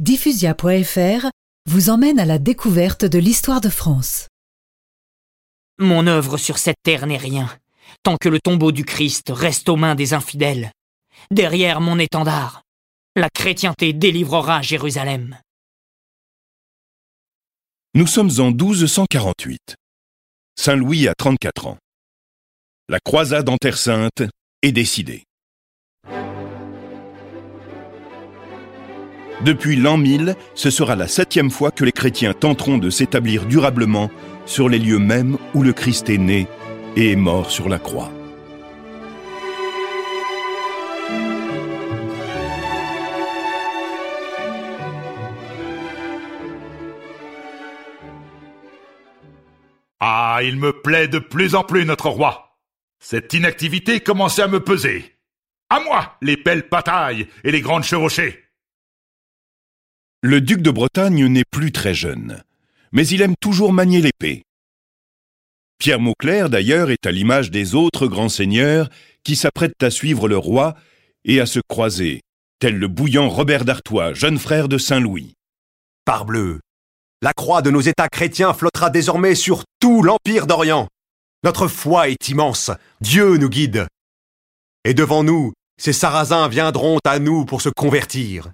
Diffusia.fr vous emmène à la découverte de l'histoire de France. Mon œuvre sur cette terre n'est rien, tant que le tombeau du Christ reste aux mains des infidèles. Derrière mon étendard, la chrétienté délivrera Jérusalem. Nous sommes en 1248. Saint Louis a 34 ans. La croisade en Terre Sainte est décidée. Depuis l'an 1000, ce sera la septième fois que les chrétiens tenteront de s'établir durablement sur les lieux mêmes où le Christ est né et est mort sur la croix. Ah, il me plaît de plus en plus, notre roi. Cette inactivité commençait à me peser. À moi, les belles batailles et les grandes chevauchées. Le duc de Bretagne n'est plus très jeune, mais il aime toujours manier l'épée. Pierre Mauclerc, d'ailleurs, est à l'image des autres grands seigneurs qui s'apprêtent à suivre le roi et à se croiser, tel le bouillant Robert d'Artois, jeune frère de Saint-Louis. Parbleu, la croix de nos États chrétiens flottera désormais sur tout l'Empire d'Orient. Notre foi est immense, Dieu nous guide. Et devant nous, ces Sarrasins viendront à nous pour se convertir.